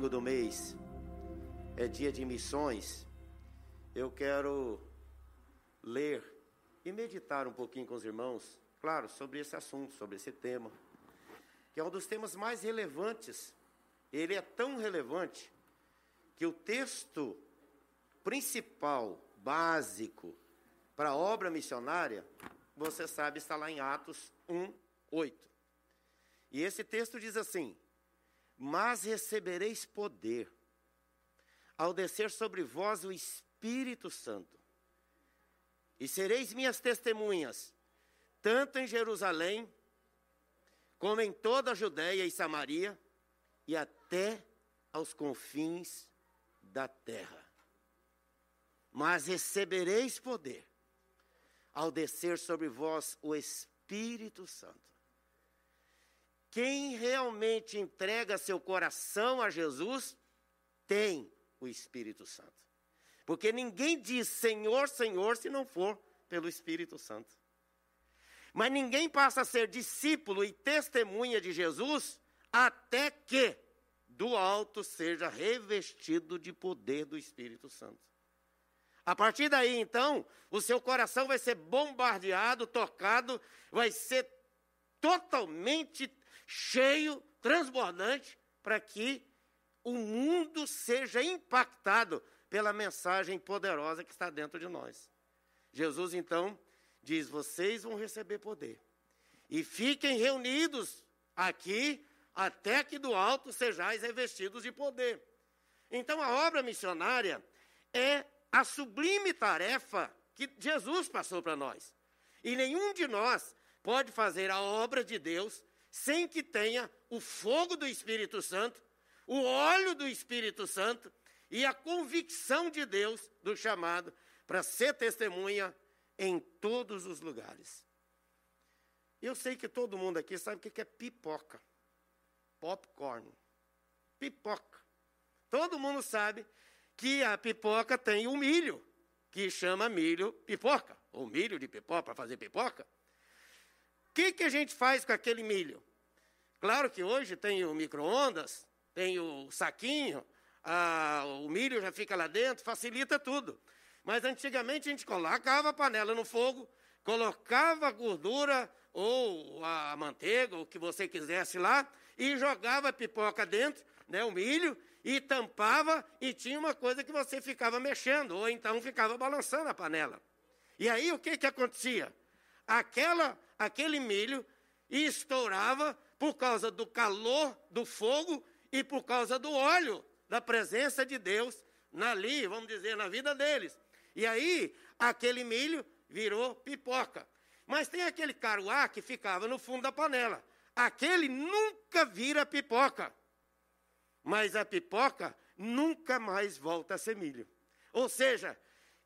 domingo do mês é dia de missões, eu quero ler e meditar um pouquinho com os irmãos, claro, sobre esse assunto, sobre esse tema, que é um dos temas mais relevantes. Ele é tão relevante que o texto principal, básico, para a obra missionária, você sabe, está lá em Atos 1, 8. E esse texto diz assim: Mas recebereis poder ao descer sobre vós o Espírito Santo, e sereis minhas testemunhas, tanto em Jerusalém, como em toda a Judéia e Samaria, e até aos confins da terra. Mas recebereis poder ao descer sobre vós o Espírito Santo. Quem realmente entrega seu coração a Jesus tem o Espírito Santo. Porque ninguém diz Senhor, Senhor se não for pelo Espírito Santo. Mas ninguém passa a ser discípulo e testemunha de Jesus até que do alto seja revestido de poder do Espírito Santo. A partir daí, então, o seu coração vai ser bombardeado, tocado, vai ser totalmente cheio, transbordante, para que o mundo seja impactado pela mensagem poderosa que está dentro de nós. Jesus então diz: vocês vão receber poder. E fiquem reunidos aqui até que do alto sejais revestidos de poder. Então a obra missionária é a sublime tarefa que Jesus passou para nós. E nenhum de nós pode fazer a obra de Deus sem que tenha o fogo do Espírito Santo, o óleo do Espírito Santo e a convicção de Deus do chamado para ser testemunha em todos os lugares. Eu sei que todo mundo aqui sabe o que é pipoca. Popcorn. Pipoca. Todo mundo sabe que a pipoca tem o milho, que chama milho pipoca, ou milho de pipoca para fazer pipoca. Que, que a gente faz com aquele milho? Claro que hoje tem o micro-ondas, tem o saquinho, a, o milho já fica lá dentro, facilita tudo. Mas antigamente a gente colocava a panela no fogo, colocava a gordura ou a manteiga, o que você quisesse lá, e jogava a pipoca dentro, né, o milho, e tampava, e tinha uma coisa que você ficava mexendo, ou então ficava balançando a panela. E aí o que, que acontecia? Aquela, aquele milho estourava por causa do calor do fogo e por causa do óleo da presença de Deus ali, vamos dizer, na vida deles. E aí, aquele milho virou pipoca. Mas tem aquele caruá que ficava no fundo da panela. Aquele nunca vira pipoca. Mas a pipoca nunca mais volta a ser milho. Ou seja,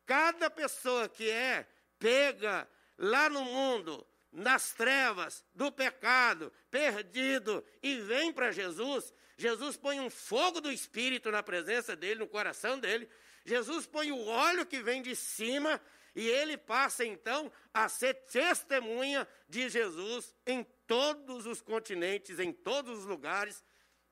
cada pessoa que é pega lá no mundo, nas trevas do pecado, perdido, e vem para Jesus, Jesus põe um fogo do Espírito na presença dele, no coração dele. Jesus põe o óleo que vem de cima e ele passa então a ser testemunha de Jesus em todos os continentes, em todos os lugares,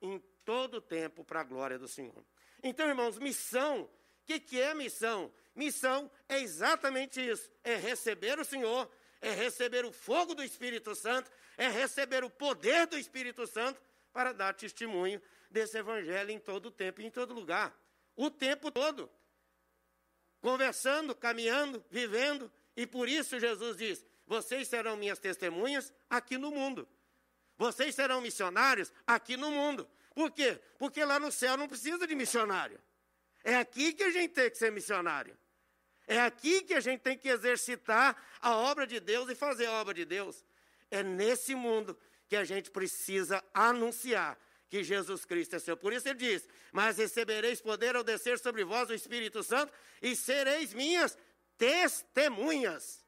em todo o tempo, para a glória do Senhor. Então, irmãos, missão, o que, que é missão? Missão é exatamente isso: é receber o Senhor, é receber o fogo do Espírito Santo, é receber o poder do Espírito Santo para dar testemunho desse evangelho em todo o tempo e em todo lugar. O tempo todo. Conversando, caminhando, vivendo. E por isso Jesus diz: vocês serão minhas testemunhas aqui no mundo. Vocês serão missionários aqui no mundo. Por quê? Porque lá no céu não precisa de missionário. É aqui que a gente tem que ser missionário. É aqui que a gente tem que exercitar a obra de Deus e fazer a obra de Deus. É nesse mundo que a gente precisa anunciar que Jesus Cristo é seu. Por isso ele diz: Mas recebereis poder ao descer sobre vós o Espírito Santo e sereis minhas testemunhas.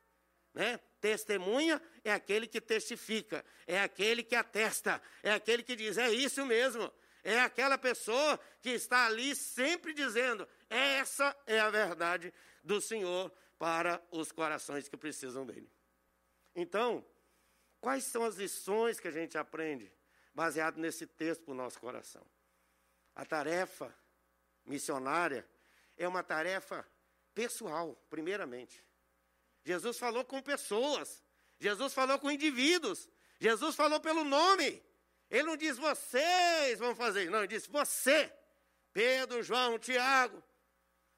Né? Testemunha é aquele que testifica, é aquele que atesta, é aquele que diz: É isso mesmo. É aquela pessoa que está ali sempre dizendo: Essa é a verdade do Senhor para os corações que precisam dele. Então, Quais são as lições que a gente aprende baseado nesse texto para o nosso coração? A tarefa missionária é uma tarefa pessoal, primeiramente. Jesus falou com pessoas, Jesus falou com indivíduos, Jesus falou pelo nome. Ele não diz vocês vão fazer, não, ele disse você, Pedro, João, Tiago,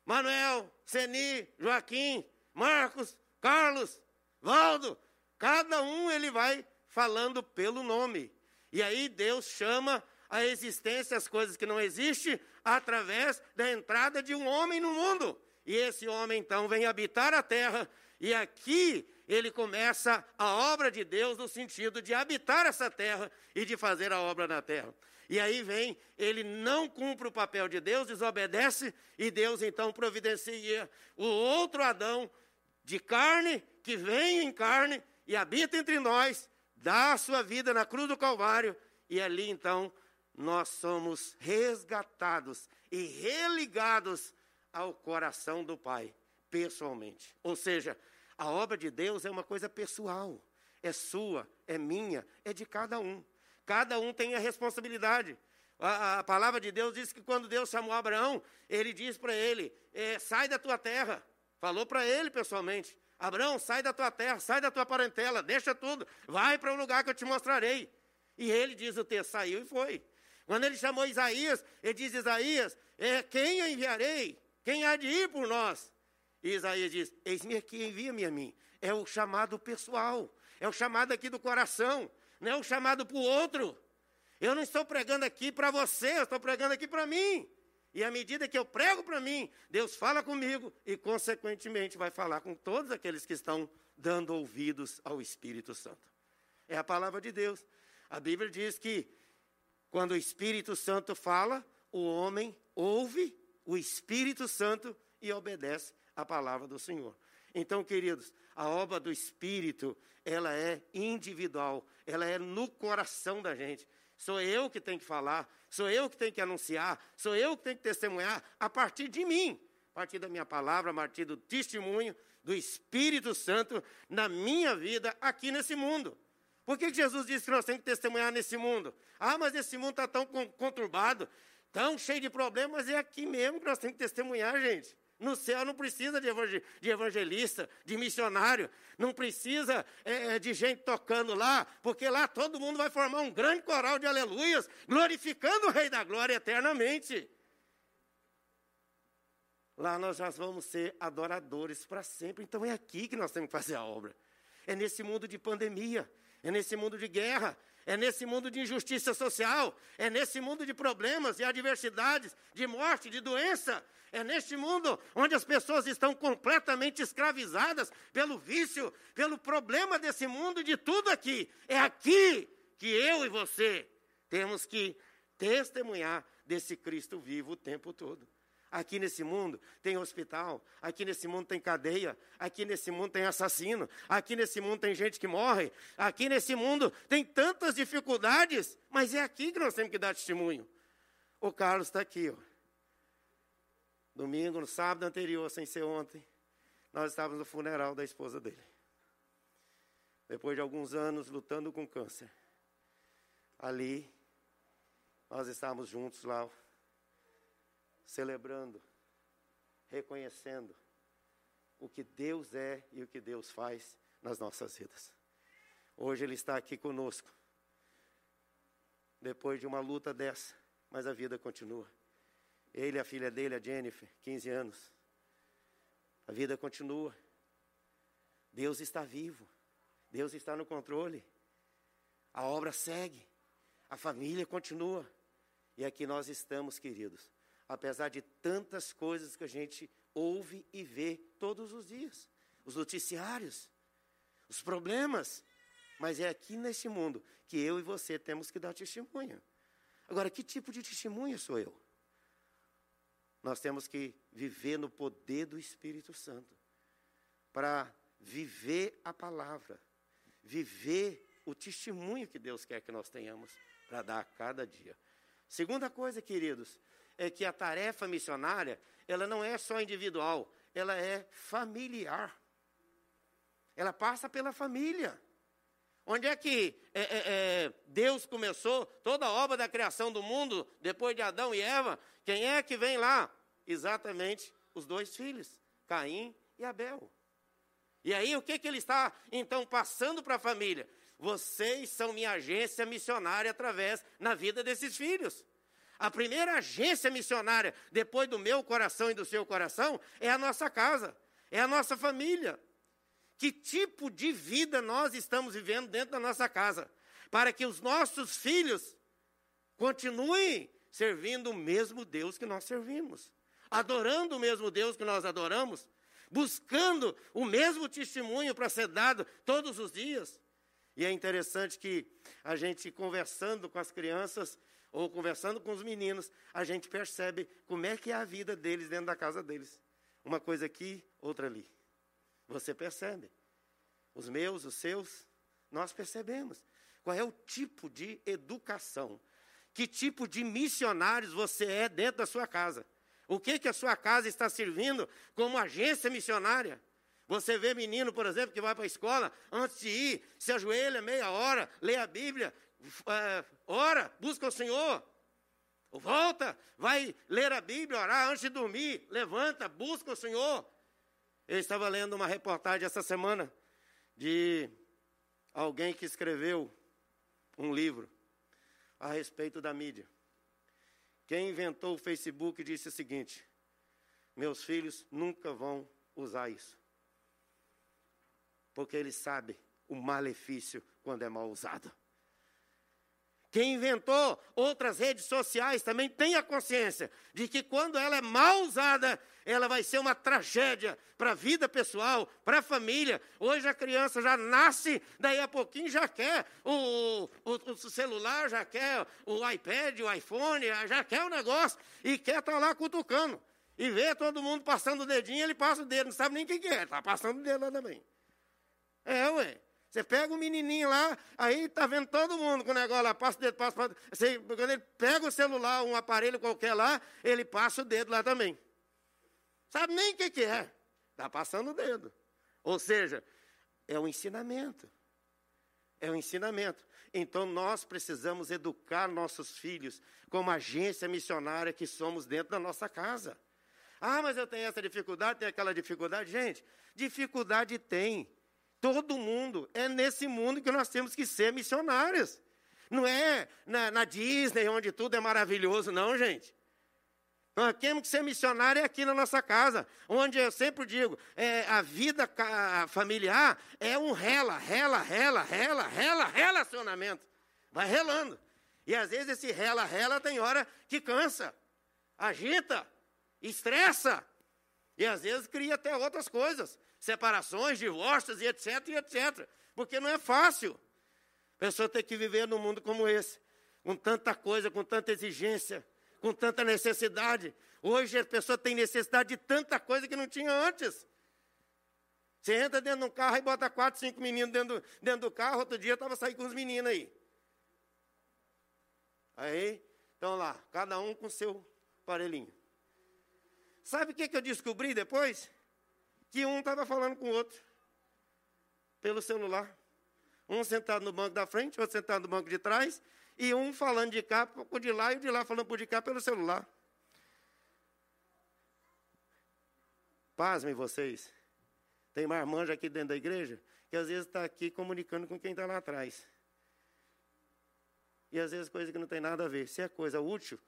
Manuel, Seni, Joaquim, Marcos, Carlos, Valdo, cada um ele vai falando pelo nome. E aí Deus chama a existência as coisas que não existem através da entrada de um homem no mundo. E esse homem então vem habitar a terra e aqui ele começa a obra de Deus no sentido de habitar essa terra e de fazer a obra na terra. E aí vem, ele não cumpre o papel de Deus, desobedece, e Deus então providencia o outro Adão de carne, que vem em carne e habita entre nós, dá a sua vida na cruz do Calvário, e ali então nós somos resgatados e religados ao coração do Pai, pessoalmente. Ou seja, a obra de Deus é uma coisa pessoal, é sua, é minha, é de cada um. Cada um tem a responsabilidade. A, a palavra de Deus diz que quando Deus chamou Abraão, ele diz para ele: é, sai da tua terra. Falou para ele pessoalmente: Abraão, sai da tua terra, sai da tua parentela, deixa tudo, vai para o um lugar que eu te mostrarei. E ele diz o texto, saiu e foi. Quando ele chamou Isaías, ele diz: Isaías, é, quem eu enviarei? Quem há de ir por nós? Isaías diz: Eis-me aqui, envia-me a mim. É o chamado pessoal, é o chamado aqui do coração não é um chamado para o outro. Eu não estou pregando aqui para você, eu estou pregando aqui para mim. E à medida que eu prego para mim, Deus fala comigo e, consequentemente, vai falar com todos aqueles que estão dando ouvidos ao Espírito Santo. É a palavra de Deus. A Bíblia diz que quando o Espírito Santo fala, o homem ouve o Espírito Santo e obedece a palavra do Senhor. Então, queridos, a obra do Espírito, ela é individual, ela é no coração da gente. Sou eu que tenho que falar, sou eu que tenho que anunciar, sou eu que tenho que testemunhar a partir de mim, a partir da minha palavra, a partir do testemunho do Espírito Santo na minha vida aqui nesse mundo. Por que Jesus disse que nós temos que testemunhar nesse mundo? Ah, mas esse mundo está tão conturbado, tão cheio de problemas, é aqui mesmo que nós temos que testemunhar, gente. No céu não precisa de evangelista, de missionário, não precisa é, é, de gente tocando lá, porque lá todo mundo vai formar um grande coral de aleluias, glorificando o Rei da Glória eternamente. Lá nós já vamos ser adoradores para sempre. Então é aqui que nós temos que fazer a obra. É nesse mundo de pandemia, é nesse mundo de guerra, é nesse mundo de injustiça social, é nesse mundo de problemas e adversidades, de morte, de doença, é neste mundo onde as pessoas estão completamente escravizadas pelo vício, pelo problema desse mundo, de tudo aqui. É aqui que eu e você temos que testemunhar desse Cristo vivo o tempo todo. Aqui nesse mundo tem hospital, aqui nesse mundo tem cadeia, aqui nesse mundo tem assassino, aqui nesse mundo tem gente que morre, aqui nesse mundo tem tantas dificuldades, mas é aqui que nós temos que dar testemunho. O Carlos está aqui, ó. Domingo, no sábado anterior, sem ser ontem, nós estávamos no funeral da esposa dele. Depois de alguns anos lutando com câncer. Ali, nós estávamos juntos lá celebrando, reconhecendo o que Deus é e o que Deus faz nas nossas vidas. Hoje Ele está aqui conosco, depois de uma luta dessa, mas a vida continua. Ele a filha dele, a Jennifer, 15 anos. A vida continua. Deus está vivo. Deus está no controle. A obra segue. A família continua. E aqui nós estamos, queridos, apesar de tantas coisas que a gente ouve e vê todos os dias os noticiários, os problemas. Mas é aqui neste mundo que eu e você temos que dar testemunho. Agora, que tipo de testemunho sou eu? Nós temos que viver no poder do Espírito Santo para viver a palavra, viver o testemunho que Deus quer que nós tenhamos para dar a cada dia. Segunda coisa, queridos, é que a tarefa missionária, ela não é só individual, ela é familiar. Ela passa pela família. Onde é que é, é, é, Deus começou toda a obra da criação do mundo, depois de Adão e Eva? Quem é que vem lá? Exatamente os dois filhos, Caim e Abel. E aí, o que, que ele está, então, passando para a família? Vocês são minha agência missionária através na vida desses filhos. A primeira agência missionária, depois do meu coração e do seu coração, é a nossa casa, é a nossa família. Que tipo de vida nós estamos vivendo dentro da nossa casa? Para que os nossos filhos continuem servindo o mesmo Deus que nós servimos, adorando o mesmo Deus que nós adoramos, buscando o mesmo testemunho para ser dado todos os dias. E é interessante que a gente conversando com as crianças ou conversando com os meninos, a gente percebe como é que é a vida deles dentro da casa deles. Uma coisa aqui, outra ali. Você percebe. Os meus, os seus, nós percebemos. Qual é o tipo de educação? Que tipo de missionários você é dentro da sua casa? O que, que a sua casa está servindo como agência missionária? Você vê menino, por exemplo, que vai para a escola, antes de ir, se ajoelha meia hora, lê a Bíblia, ora, busca o Senhor. Volta, vai ler a Bíblia, orar antes de dormir, levanta, busca o Senhor. Eu estava lendo uma reportagem essa semana de alguém que escreveu um livro a respeito da mídia. Quem inventou o Facebook disse o seguinte: meus filhos nunca vão usar isso. Porque eles sabem o malefício quando é mal usado. Quem inventou outras redes sociais também tem a consciência de que quando ela é mal usada, ela vai ser uma tragédia para a vida pessoal, para a família. Hoje a criança já nasce, daí a pouquinho já quer o, o, o, celular, já quer o iPad, o iPhone, já quer o negócio e quer estar tá lá cutucando. E vê todo mundo passando o dedinho, ele passa o dedo, não sabe nem o que é, está passando o dedo lá também. É, ué. Você pega o menininho lá, aí está vendo todo mundo com o negócio lá, passa o dedo, passa, passa. Você, quando ele pega o celular, um aparelho qualquer lá, ele passa o dedo lá também. Sabe nem o que, que é. Está passando o dedo. Ou seja, é um ensinamento. É um ensinamento. Então nós precisamos educar nossos filhos como agência missionária que somos dentro da nossa casa. Ah, mas eu tenho essa dificuldade, tenho aquela dificuldade. Gente, dificuldade tem. Todo mundo. É nesse mundo que nós temos que ser missionários. Não é na, na Disney, onde tudo é maravilhoso, não, gente. Nós temos que ser missionário aqui na nossa casa, onde eu sempre digo, é, a vida familiar é um rela, rela, rela, rela, rela, relacionamento. Vai relando. E às vezes esse rela, rela tem hora que cansa, agita, estressa. E às vezes cria até outras coisas separações, divórcios e etc, e etc. Porque não é fácil. A pessoa tem que viver num mundo como esse, com tanta coisa, com tanta exigência, com tanta necessidade. Hoje a pessoa tem necessidade de tanta coisa que não tinha antes. Você entra dentro de um carro e bota quatro, cinco meninos dentro, dentro do carro. Outro dia eu estava saindo com os meninos aí. Aí, estão lá, cada um com seu aparelhinho. Sabe o que, que eu descobri depois? Que um estava falando com o outro pelo celular. Um sentado no banco da frente, outro sentado no banco de trás, e um falando de cá por de lá e o de lá falando por de cá pelo celular. Pasmem vocês. Tem marmanja aqui dentro da igreja que às vezes está aqui comunicando com quem está lá atrás. E às vezes coisa que não tem nada a ver. Se é coisa útil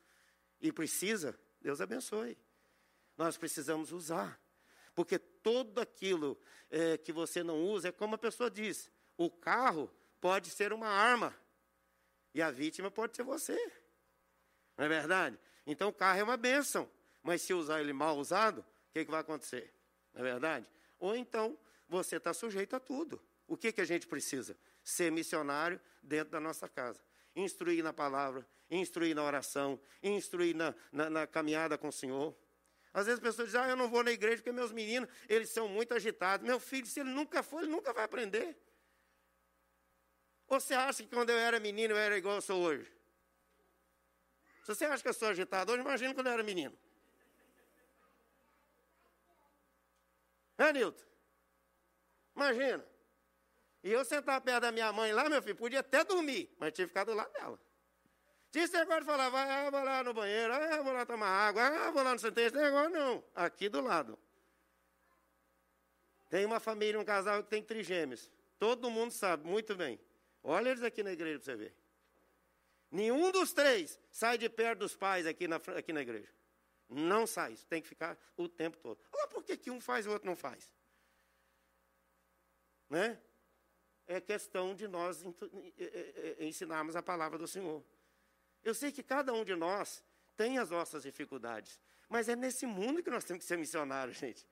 e precisa, Deus abençoe. Nós precisamos usar. Porque tudo aquilo é, que você não usa é como a pessoa diz: o carro pode ser uma arma e a vítima pode ser você. Não é verdade? Então o carro é uma bênção, mas se usar ele mal usado, o que, que vai acontecer? Não é verdade? Ou então você está sujeito a tudo. O que, que a gente precisa? Ser missionário dentro da nossa casa. Instruir na palavra, instruir na oração, instruir na, na, na caminhada com o Senhor. Às vezes as pessoas dizem, ah, eu não vou na igreja porque meus meninos, eles são muito agitados. Meu filho, se ele nunca for, ele nunca vai aprender. Ou você acha que quando eu era menino eu era igual eu sou hoje? Se você acha que eu sou agitado hoje, imagina quando eu era menino. É, Nilton? Imagina. E eu sentar perto da minha mãe lá, meu filho, podia até dormir, mas tinha ficar do lado dela. De falar, vai, ah, vou lá no banheiro, ah, vou lá tomar água, ah, vou lá no centro, esse negócio não, aqui do lado. Tem uma família, um casal que tem trigêmeos. Todo mundo sabe muito bem. Olha eles aqui na igreja para você ver. Nenhum dos três sai de perto dos pais aqui na, aqui na igreja. Não sai, tem que ficar o tempo todo. Olha por que, que um faz e o outro não faz? Né? É questão de nós ensinarmos a palavra do Senhor. Eu sei que cada um de nós tem as nossas dificuldades, mas é nesse mundo que nós temos que ser missionários, gente.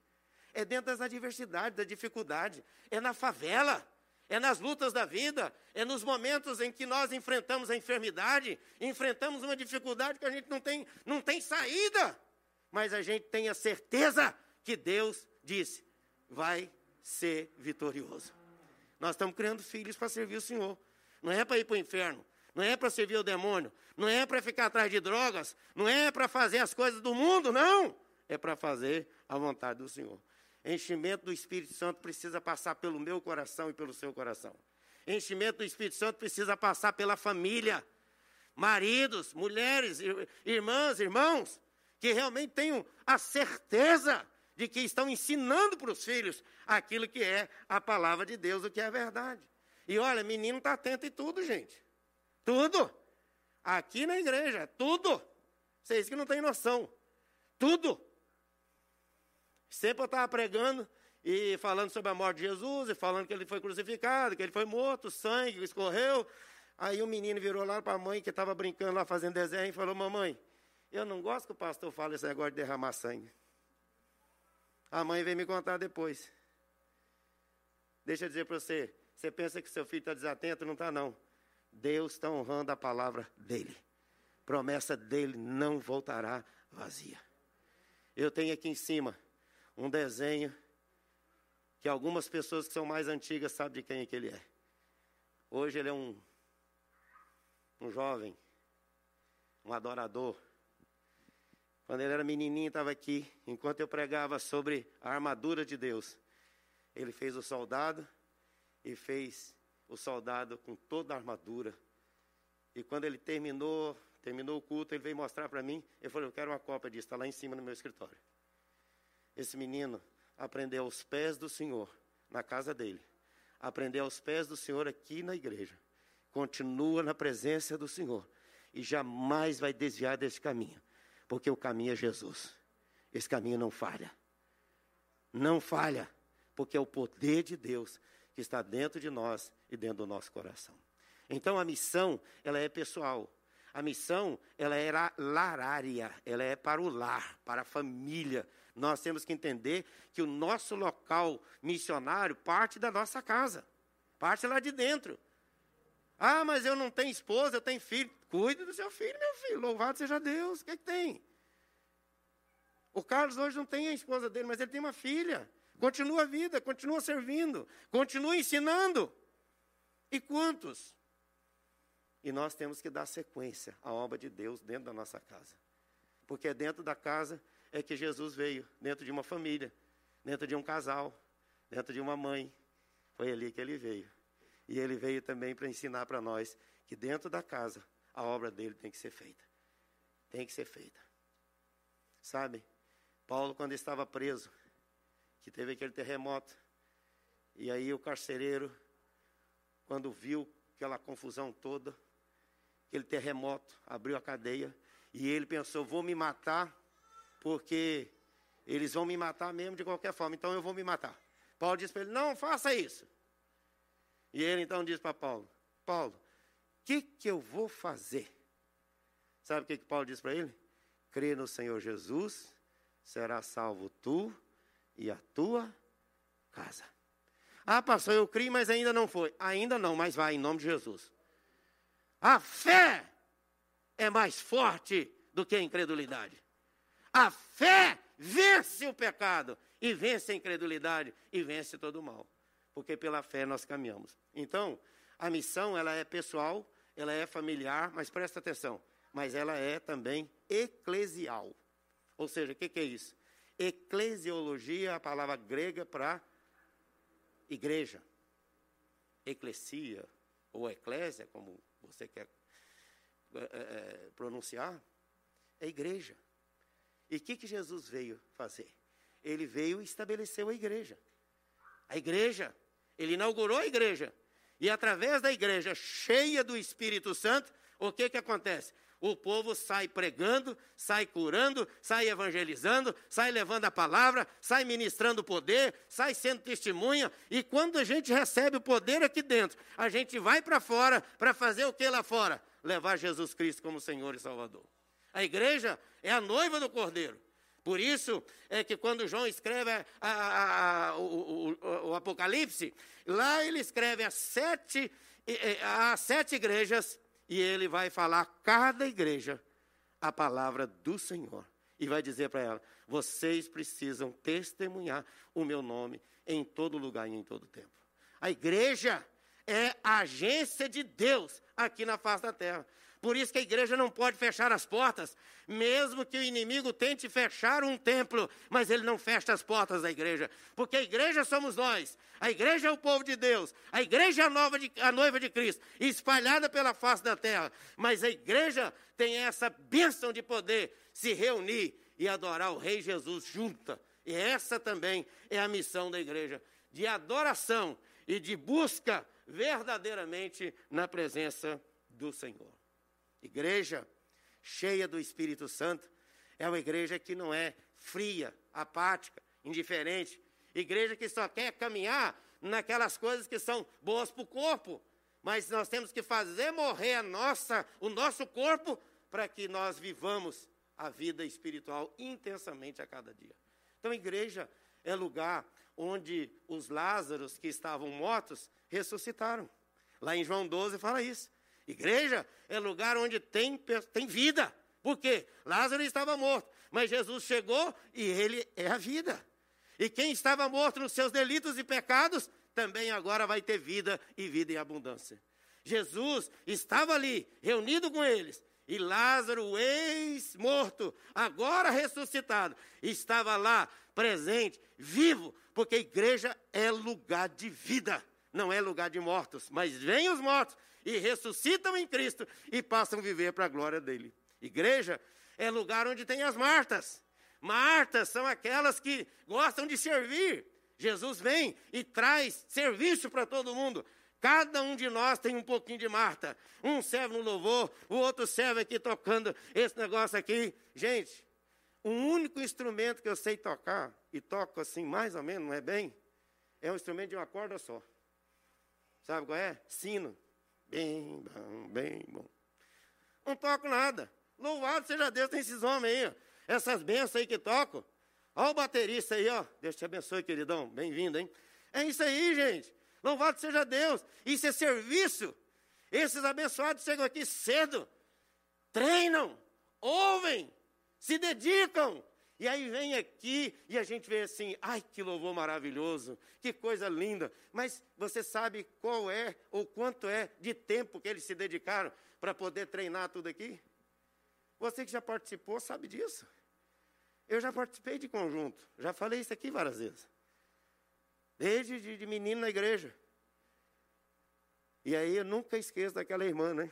É dentro das adversidades, da dificuldade, é na favela é nas lutas da vida, é nos momentos em que nós enfrentamos a enfermidade, enfrentamos uma dificuldade que a gente não tem, não tem saída, mas a gente tem a certeza que Deus disse: vai ser vitorioso. Nós estamos criando filhos para servir o Senhor, não é para ir para o inferno, não é para servir o demônio, não é para ficar atrás de drogas, não é para fazer as coisas do mundo, não, é para fazer a vontade do Senhor. Enchimento do Espírito Santo precisa passar pelo meu coração e pelo seu coração. Enchimento do Espírito Santo precisa passar pela família. Maridos, mulheres, irmãs, irmãos, que realmente tenham a certeza de que estão ensinando para os filhos aquilo que é a palavra de Deus, o que é a verdade. E olha, menino está atento em tudo, gente. Tudo. Aqui na igreja, tudo. Vocês que não têm noção. Tudo. Sempre eu estava pregando e falando sobre a morte de Jesus, e falando que ele foi crucificado, que ele foi morto, sangue escorreu. Aí o menino virou lá para a mãe que estava brincando lá fazendo desenho e falou: Mamãe, eu não gosto que o pastor fale esse negócio de derramar sangue. A mãe veio me contar depois. Deixa eu dizer para você: você pensa que seu filho está desatento? Não está, não. Deus está honrando a palavra dele. Promessa dele não voltará vazia. Eu tenho aqui em cima um desenho que algumas pessoas que são mais antigas sabem de quem é que ele é. Hoje ele é um, um jovem, um adorador. Quando ele era menininho, estava aqui, enquanto eu pregava sobre a armadura de Deus. Ele fez o soldado e fez o soldado com toda a armadura. E quando ele terminou, terminou o culto, ele veio mostrar para mim. Eu falei, eu quero uma cópia disso, está lá em cima no meu escritório. Esse menino aprendeu aos pés do Senhor, na casa dele. Aprendeu aos pés do Senhor aqui na igreja. Continua na presença do Senhor. E jamais vai desviar desse caminho. Porque o caminho é Jesus. Esse caminho não falha. Não falha. Porque é o poder de Deus que está dentro de nós e dentro do nosso coração. Então a missão, ela é pessoal. A missão, ela é larária, ela é para o lar, para a família, nós temos que entender que o nosso local missionário parte da nossa casa, parte lá de dentro. Ah, mas eu não tenho esposa, eu tenho filho. Cuide do seu filho, meu filho. Louvado seja Deus. O que, é que tem? O Carlos hoje não tem a esposa dele, mas ele tem uma filha. Continua a vida, continua servindo, continua ensinando. E quantos? E nós temos que dar sequência à obra de Deus dentro da nossa casa. Porque é dentro da casa é que Jesus veio dentro de uma família, dentro de um casal, dentro de uma mãe. Foi ali que ele veio. E ele veio também para ensinar para nós que dentro da casa a obra dele tem que ser feita. Tem que ser feita. Sabe? Paulo, quando estava preso, que teve aquele terremoto, e aí o carcereiro, quando viu aquela confusão toda, aquele terremoto, abriu a cadeia, e ele pensou: vou me matar porque eles vão me matar mesmo de qualquer forma, então eu vou me matar. Paulo disse para ele: Não faça isso. E ele então disse para Paulo: Paulo, o que, que eu vou fazer? Sabe o que, que Paulo disse para ele? Crê no Senhor Jesus, será salvo tu e a tua casa. Ah, pastor, eu criei, mas ainda não foi. Ainda não, mas vai, em nome de Jesus. A fé é mais forte do que a incredulidade. A fé vence o pecado e vence a incredulidade e vence todo o mal. Porque pela fé nós caminhamos. Então, a missão ela é pessoal, ela é familiar, mas presta atenção, mas ela é também eclesial. Ou seja, o que, que é isso? Eclesiologia é a palavra grega para igreja. eclesia, ou eclésia, como você quer é, é, pronunciar, é igreja. E o que, que Jesus veio fazer? Ele veio e estabeleceu a igreja. A igreja, ele inaugurou a igreja. E através da igreja cheia do Espírito Santo, o que, que acontece? O povo sai pregando, sai curando, sai evangelizando, sai levando a palavra, sai ministrando o poder, sai sendo testemunha. E quando a gente recebe o poder aqui dentro, a gente vai para fora para fazer o que lá fora? Levar Jesus Cristo como Senhor e Salvador. A igreja é a noiva do Cordeiro. Por isso é que quando João escreve a, a, a, o, o, o, Apocalipse, lá ele escreve as sete, as sete igrejas e ele vai falar a cada igreja a palavra do Senhor. E vai dizer para ela: vocês precisam testemunhar o meu nome em todo lugar e em todo tempo. A igreja é a agência de Deus aqui na face da terra. Por isso que a igreja não pode fechar as portas, mesmo que o inimigo tente fechar um templo, mas ele não fecha as portas da igreja, porque a igreja somos nós, a igreja é o povo de Deus, a igreja é a, nova de, a noiva de Cristo, espalhada pela face da terra, mas a igreja tem essa bênção de poder se reunir e adorar o Rei Jesus junta. E essa também é a missão da igreja, de adoração e de busca verdadeiramente na presença do Senhor. Igreja cheia do Espírito Santo é uma igreja que não é fria, apática, indiferente. Igreja que só quer caminhar naquelas coisas que são boas para o corpo. Mas nós temos que fazer morrer a nossa, o nosso corpo para que nós vivamos a vida espiritual intensamente a cada dia. Então, igreja é lugar onde os Lázaros que estavam mortos ressuscitaram. Lá em João 12 fala isso. Igreja é lugar onde tem, tem vida. Por quê? Lázaro estava morto, mas Jesus chegou e ele é a vida. E quem estava morto nos seus delitos e pecados, também agora vai ter vida e vida em abundância. Jesus estava ali, reunido com eles, e Lázaro, ex-morto, agora ressuscitado, estava lá, presente, vivo, porque a igreja é lugar de vida, não é lugar de mortos. Mas vêm os mortos e ressuscitam em Cristo e passam a viver para a glória dele. Igreja é lugar onde tem as Martas. Martas são aquelas que gostam de servir. Jesus vem e traz serviço para todo mundo. Cada um de nós tem um pouquinho de Marta. Um serve no louvor, o outro serve aqui tocando esse negócio aqui. Gente, o único instrumento que eu sei tocar, e toco assim mais ou menos, não é bem, é um instrumento de uma corda só. Sabe qual é? Sino. Bem bom, bem bom. Não toco nada. Louvado seja Deus, tem esses homens aí, ó. essas bênçãos aí que tocam. Olha o baterista aí, ó. Deus te abençoe, queridão. Bem-vindo, hein? É isso aí, gente. Louvado seja Deus. Isso é serviço. Esses abençoados chegam aqui cedo, treinam, ouvem, se dedicam, e aí vem aqui e a gente vê assim, ai que louvor maravilhoso, que coisa linda. Mas você sabe qual é ou quanto é de tempo que eles se dedicaram para poder treinar tudo aqui? Você que já participou sabe disso. Eu já participei de conjunto, já falei isso aqui várias vezes. Desde de, de menino na igreja. E aí eu nunca esqueço daquela irmã, né?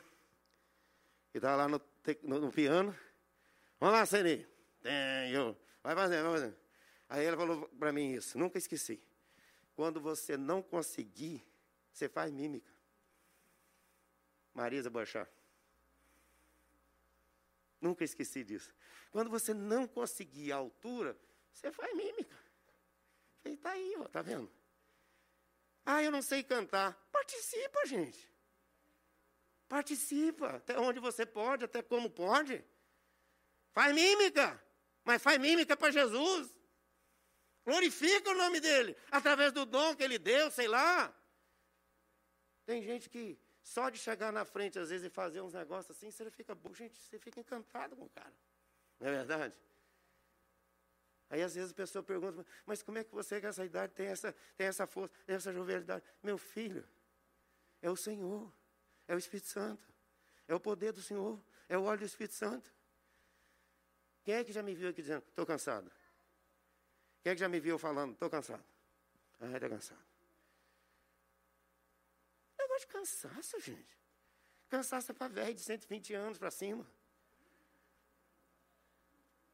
Que estava lá no, no, no piano. Vamos lá, Sene. Tenho. Vai fazer, vai fazer. Aí ela falou para mim isso, nunca esqueci. Quando você não conseguir, você faz mímica. Marisa Bochá. Nunca esqueci disso. Quando você não conseguir a altura, você faz mímica. Falei, tá aí, ó, tá vendo? Ah, eu não sei cantar. Participa, gente. Participa, até onde você pode, até como pode. Faz mímica mas faz mímica para Jesus. Glorifica o nome dele, através do dom que ele deu, sei lá. Tem gente que só de chegar na frente, às vezes, e fazer uns negócios assim, você fica, gente, você fica encantado com o cara. Não é verdade? Aí às vezes a pessoa pergunta, mas como é que você com essa idade tem essa, tem essa força, tem essa jovialidade? Meu filho, é o Senhor, é o Espírito Santo, é o poder do Senhor, é o óleo do Espírito Santo. Quem é que já me viu aqui dizendo, estou cansado? Quem é que já me viu falando, estou cansado? Ah, está cansado. negócio de cansaço, gente. Cansaço é para velho de 120 anos para cima.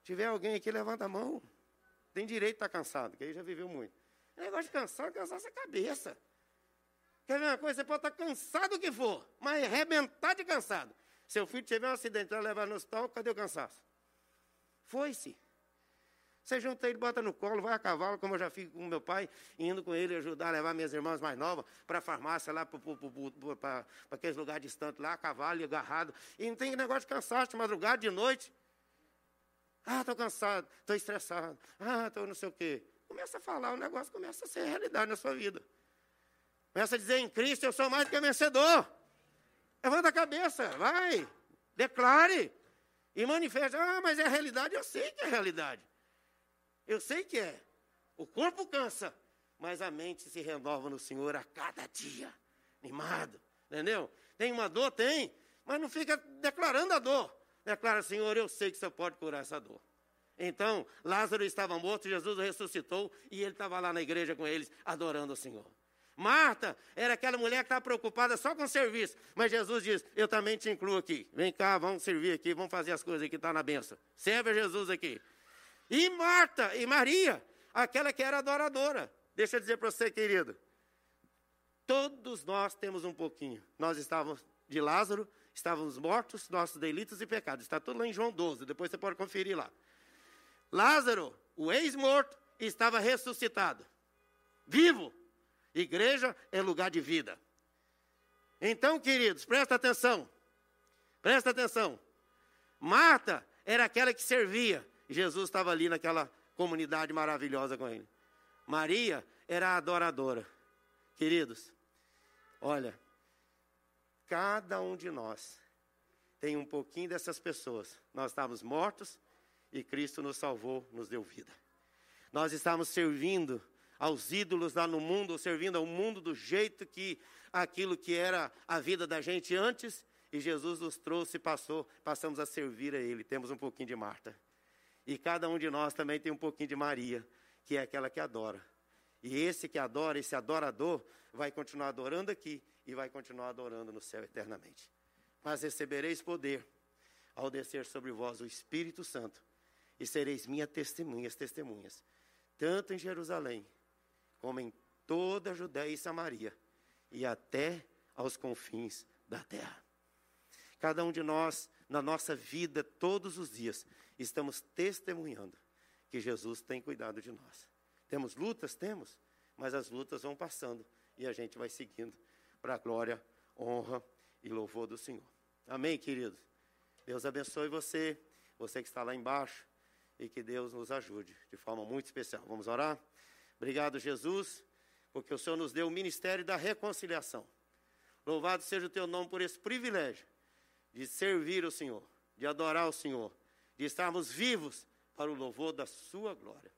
Tiver alguém aqui, levanta a mão. Tem direito de estar tá cansado, que aí já viveu muito. É negócio de cansar, cansar essa cabeça. Quer ver uma coisa? Você pode estar tá cansado o que for, mas arrebentar de cansado. Seu filho tiver um acidente, vai levar no hospital, cadê o cansaço? Foi-se. Você junta ele, bota no colo, vai a cavalo, como eu já fico com meu pai, indo com ele ajudar a levar minhas irmãs mais novas para a farmácia, lá para aqueles lugares distantes, lá, a cavalo, agarrado. E não tem negócio de cansaço de madrugada, de noite. Ah, estou cansado, estou estressado. Ah, estou não sei o quê. Começa a falar, o negócio começa a ser realidade na sua vida. Começa a dizer, em Cristo eu sou mais do que vencedor. Levanta a cabeça, vai, declare e manifeste. Ah, mas é a realidade, eu sei que é a realidade. Eu sei que é. O corpo cansa, mas a mente se renova no Senhor a cada dia. Animado, entendeu? Tem uma dor? Tem, mas não fica declarando a dor. Declara, Senhor, eu sei que você pode curar essa dor. Então, Lázaro estava morto, Jesus o ressuscitou e ele estava lá na igreja com eles, adorando o Senhor. Marta era aquela mulher que estava preocupada só com o serviço. Mas Jesus diz: Eu também te incluo aqui. Vem cá, vamos servir aqui, vamos fazer as coisas aqui, está na benção. Serve a Jesus aqui. E Marta e Maria, aquela que era adoradora. Deixa eu dizer para você, querido. Todos nós temos um pouquinho. Nós estávamos de Lázaro, estávamos mortos, nossos delitos e pecados. Está tudo lá em João 12, depois você pode conferir lá. Lázaro, o ex-morto, estava ressuscitado. Vivo. Igreja é lugar de vida. Então, queridos, presta atenção. Presta atenção. Marta era aquela que servia. Jesus estava ali naquela comunidade maravilhosa com ele. Maria era a adoradora. Queridos, olha, cada um de nós tem um pouquinho dessas pessoas. Nós estávamos mortos e Cristo nos salvou, nos deu vida. Nós estávamos servindo aos ídolos lá no mundo, servindo ao mundo do jeito que aquilo que era a vida da gente antes, e Jesus nos trouxe e passou, passamos a servir a Ele. Temos um pouquinho de Marta. E cada um de nós também tem um pouquinho de Maria, que é aquela que adora. E esse que adora, esse adorador, vai continuar adorando aqui e vai continuar adorando no céu eternamente. Mas recebereis poder ao descer sobre vós o Espírito Santo, e sereis minhas testemunhas, testemunhas, tanto em Jerusalém, como em toda a Judéia e Samaria, e até aos confins da terra. Cada um de nós, na nossa vida, todos os dias, estamos testemunhando que Jesus tem cuidado de nós. Temos lutas? Temos, mas as lutas vão passando e a gente vai seguindo para a glória, honra e louvor do Senhor. Amém, queridos? Deus abençoe você, você que está lá embaixo, e que Deus nos ajude de forma muito especial. Vamos orar? Obrigado, Jesus, porque o Senhor nos deu o ministério da reconciliação. Louvado seja o teu nome por esse privilégio de servir o Senhor, de adorar o Senhor, de estarmos vivos para o louvor da Sua glória.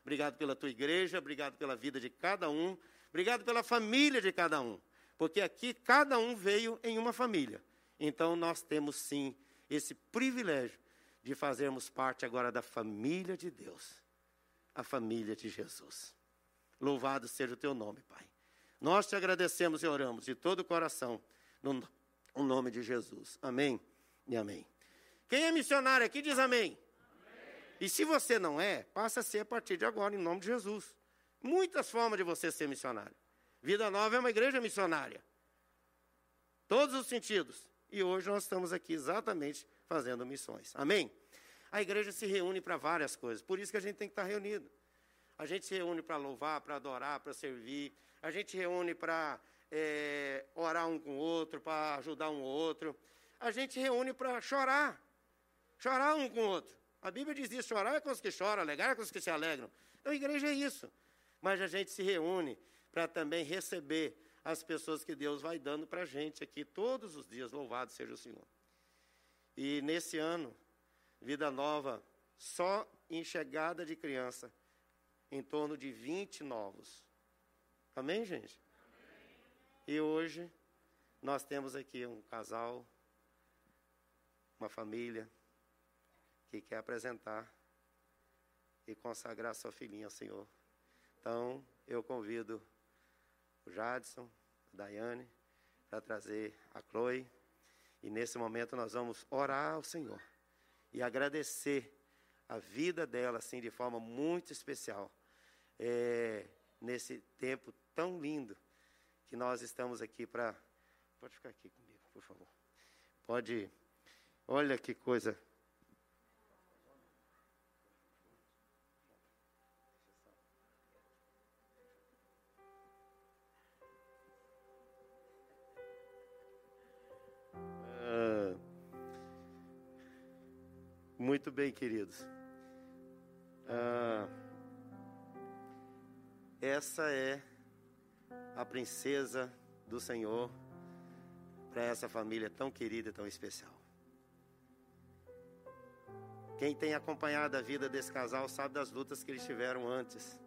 Obrigado pela tua igreja, obrigado pela vida de cada um, obrigado pela família de cada um, porque aqui cada um veio em uma família. Então nós temos sim esse privilégio de fazermos parte agora da família de Deus, a família de Jesus. Louvado seja o teu nome, Pai. Nós te agradecemos e oramos de todo o coração, no, no nome de Jesus. Amém e amém. Quem é missionário aqui diz amém. E se você não é, passa a ser a partir de agora, em nome de Jesus. Muitas formas de você ser missionário. Vida Nova é uma igreja missionária. Todos os sentidos. E hoje nós estamos aqui exatamente fazendo missões. Amém? A igreja se reúne para várias coisas. Por isso que a gente tem que estar reunido. A gente se reúne para louvar, para adorar, para servir. A gente reúne para é, orar um com o outro, para ajudar um ou outro. A gente reúne para chorar. Chorar um com o outro. A Bíblia diz isso: chorar é com os que choram, alegrar é com os que se alegram. Então a igreja é isso. Mas a gente se reúne para também receber as pessoas que Deus vai dando para a gente aqui todos os dias. Louvado seja o Senhor. E nesse ano, Vida Nova, só em chegada de criança, em torno de 20 novos. Amém, gente? Amém. E hoje nós temos aqui um casal, uma família, que quer apresentar e consagrar sua filhinha ao Senhor. Então, eu convido o Jadson, a Daiane, para trazer a Chloe. E nesse momento nós vamos orar ao Senhor e agradecer a vida dela assim de forma muito especial. É, nesse tempo tão lindo que nós estamos aqui para. Pode ficar aqui comigo, por favor. Pode. Olha que coisa Muito bem, queridos. Ah, essa é a princesa do Senhor para essa família tão querida e tão especial. Quem tem acompanhado a vida desse casal sabe das lutas que eles tiveram antes,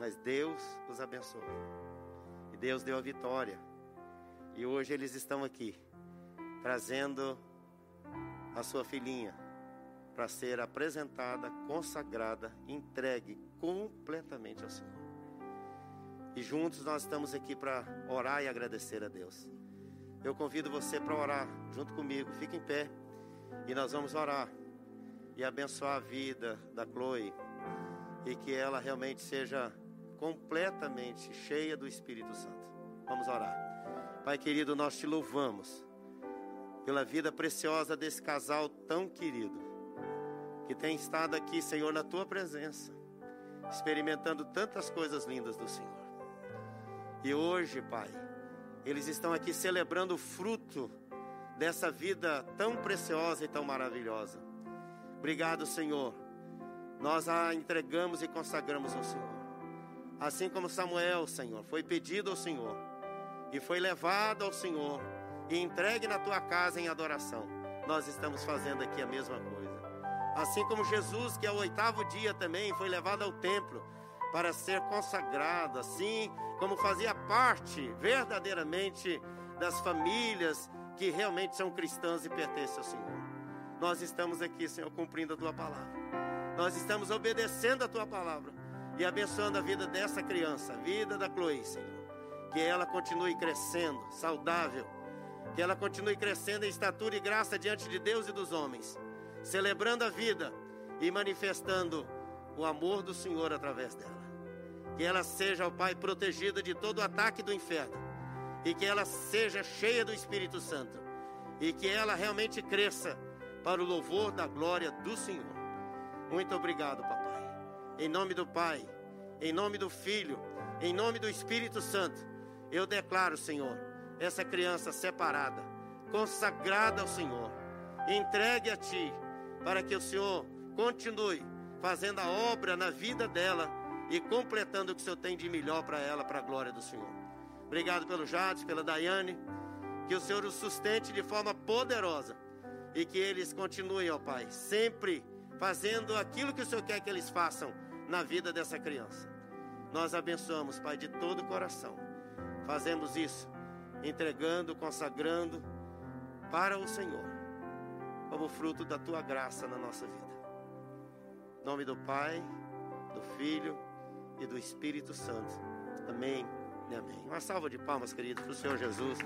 mas Deus os abençoou e Deus deu a vitória. E hoje eles estão aqui trazendo a sua filhinha para ser apresentada, consagrada, entregue completamente ao Senhor. E juntos nós estamos aqui para orar e agradecer a Deus. Eu convido você para orar junto comigo. Fique em pé e nós vamos orar e abençoar a vida da Chloe e que ela realmente seja completamente cheia do Espírito Santo. Vamos orar. Pai querido, nós te louvamos pela vida preciosa desse casal tão querido que tem estado aqui, Senhor, na tua presença, experimentando tantas coisas lindas do Senhor. E hoje, Pai, eles estão aqui celebrando o fruto dessa vida tão preciosa e tão maravilhosa. Obrigado, Senhor. Nós a entregamos e consagramos ao Senhor. Assim como Samuel, Senhor, foi pedido ao Senhor e foi levado ao Senhor e entregue na tua casa em adoração. Nós estamos fazendo aqui a mesma coisa. Assim como Jesus, que ao oitavo dia também foi levado ao templo para ser consagrado, assim como fazia parte verdadeiramente das famílias que realmente são cristãs e pertencem ao Senhor. Nós estamos aqui, Senhor, cumprindo a tua palavra. Nós estamos obedecendo a tua palavra e abençoando a vida dessa criança, a vida da Chloe, Senhor. Que ela continue crescendo, saudável. Que ela continue crescendo em estatura e graça diante de Deus e dos homens celebrando a vida e manifestando o amor do Senhor através dela. Que ela seja, ó Pai, protegida de todo ataque do inferno. E que ela seja cheia do Espírito Santo. E que ela realmente cresça para o louvor da glória do Senhor. Muito obrigado, papai. Em nome do Pai, em nome do Filho, em nome do Espírito Santo, eu declaro, Senhor, essa criança separada, consagrada ao Senhor, entregue a Ti para que o Senhor continue fazendo a obra na vida dela e completando o que o Senhor tem de melhor para ela, para a glória do Senhor. Obrigado pelo Jades, pela Daiane, que o Senhor os sustente de forma poderosa e que eles continuem, ó Pai, sempre fazendo aquilo que o Senhor quer que eles façam na vida dessa criança. Nós abençoamos, Pai, de todo o coração. Fazemos isso, entregando, consagrando para o Senhor como fruto da tua graça na nossa vida. Em nome do Pai, do Filho e do Espírito Santo. Amém e amém. Uma salva de palmas, queridos, para o Senhor Jesus.